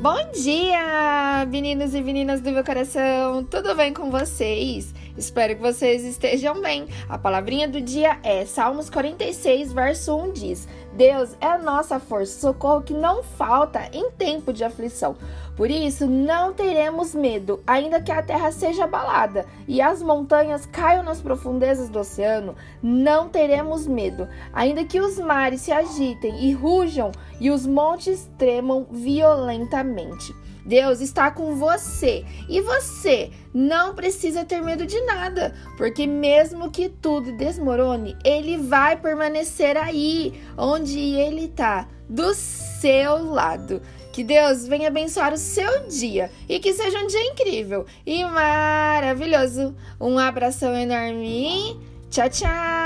Bom dia, meninos e meninas do meu coração! Tudo bem com vocês? Espero que vocês estejam bem. A palavrinha do dia é Salmos 46, verso 1 diz: Deus é a nossa força, socorro que não falta em tempo de aflição. Por isso, não teremos medo, ainda que a terra seja abalada e as montanhas caiam nas profundezas do oceano, não teremos medo, ainda que os mares se agitem e rujam e os montes tremam violentamente. Deus está com você e você não precisa ter medo de nada, porque mesmo que tudo desmorone, Ele vai permanecer aí, onde Ele está, do seu lado. Que Deus venha abençoar o seu dia e que seja um dia incrível e maravilhoso. Um abração enorme. Tchau, tchau.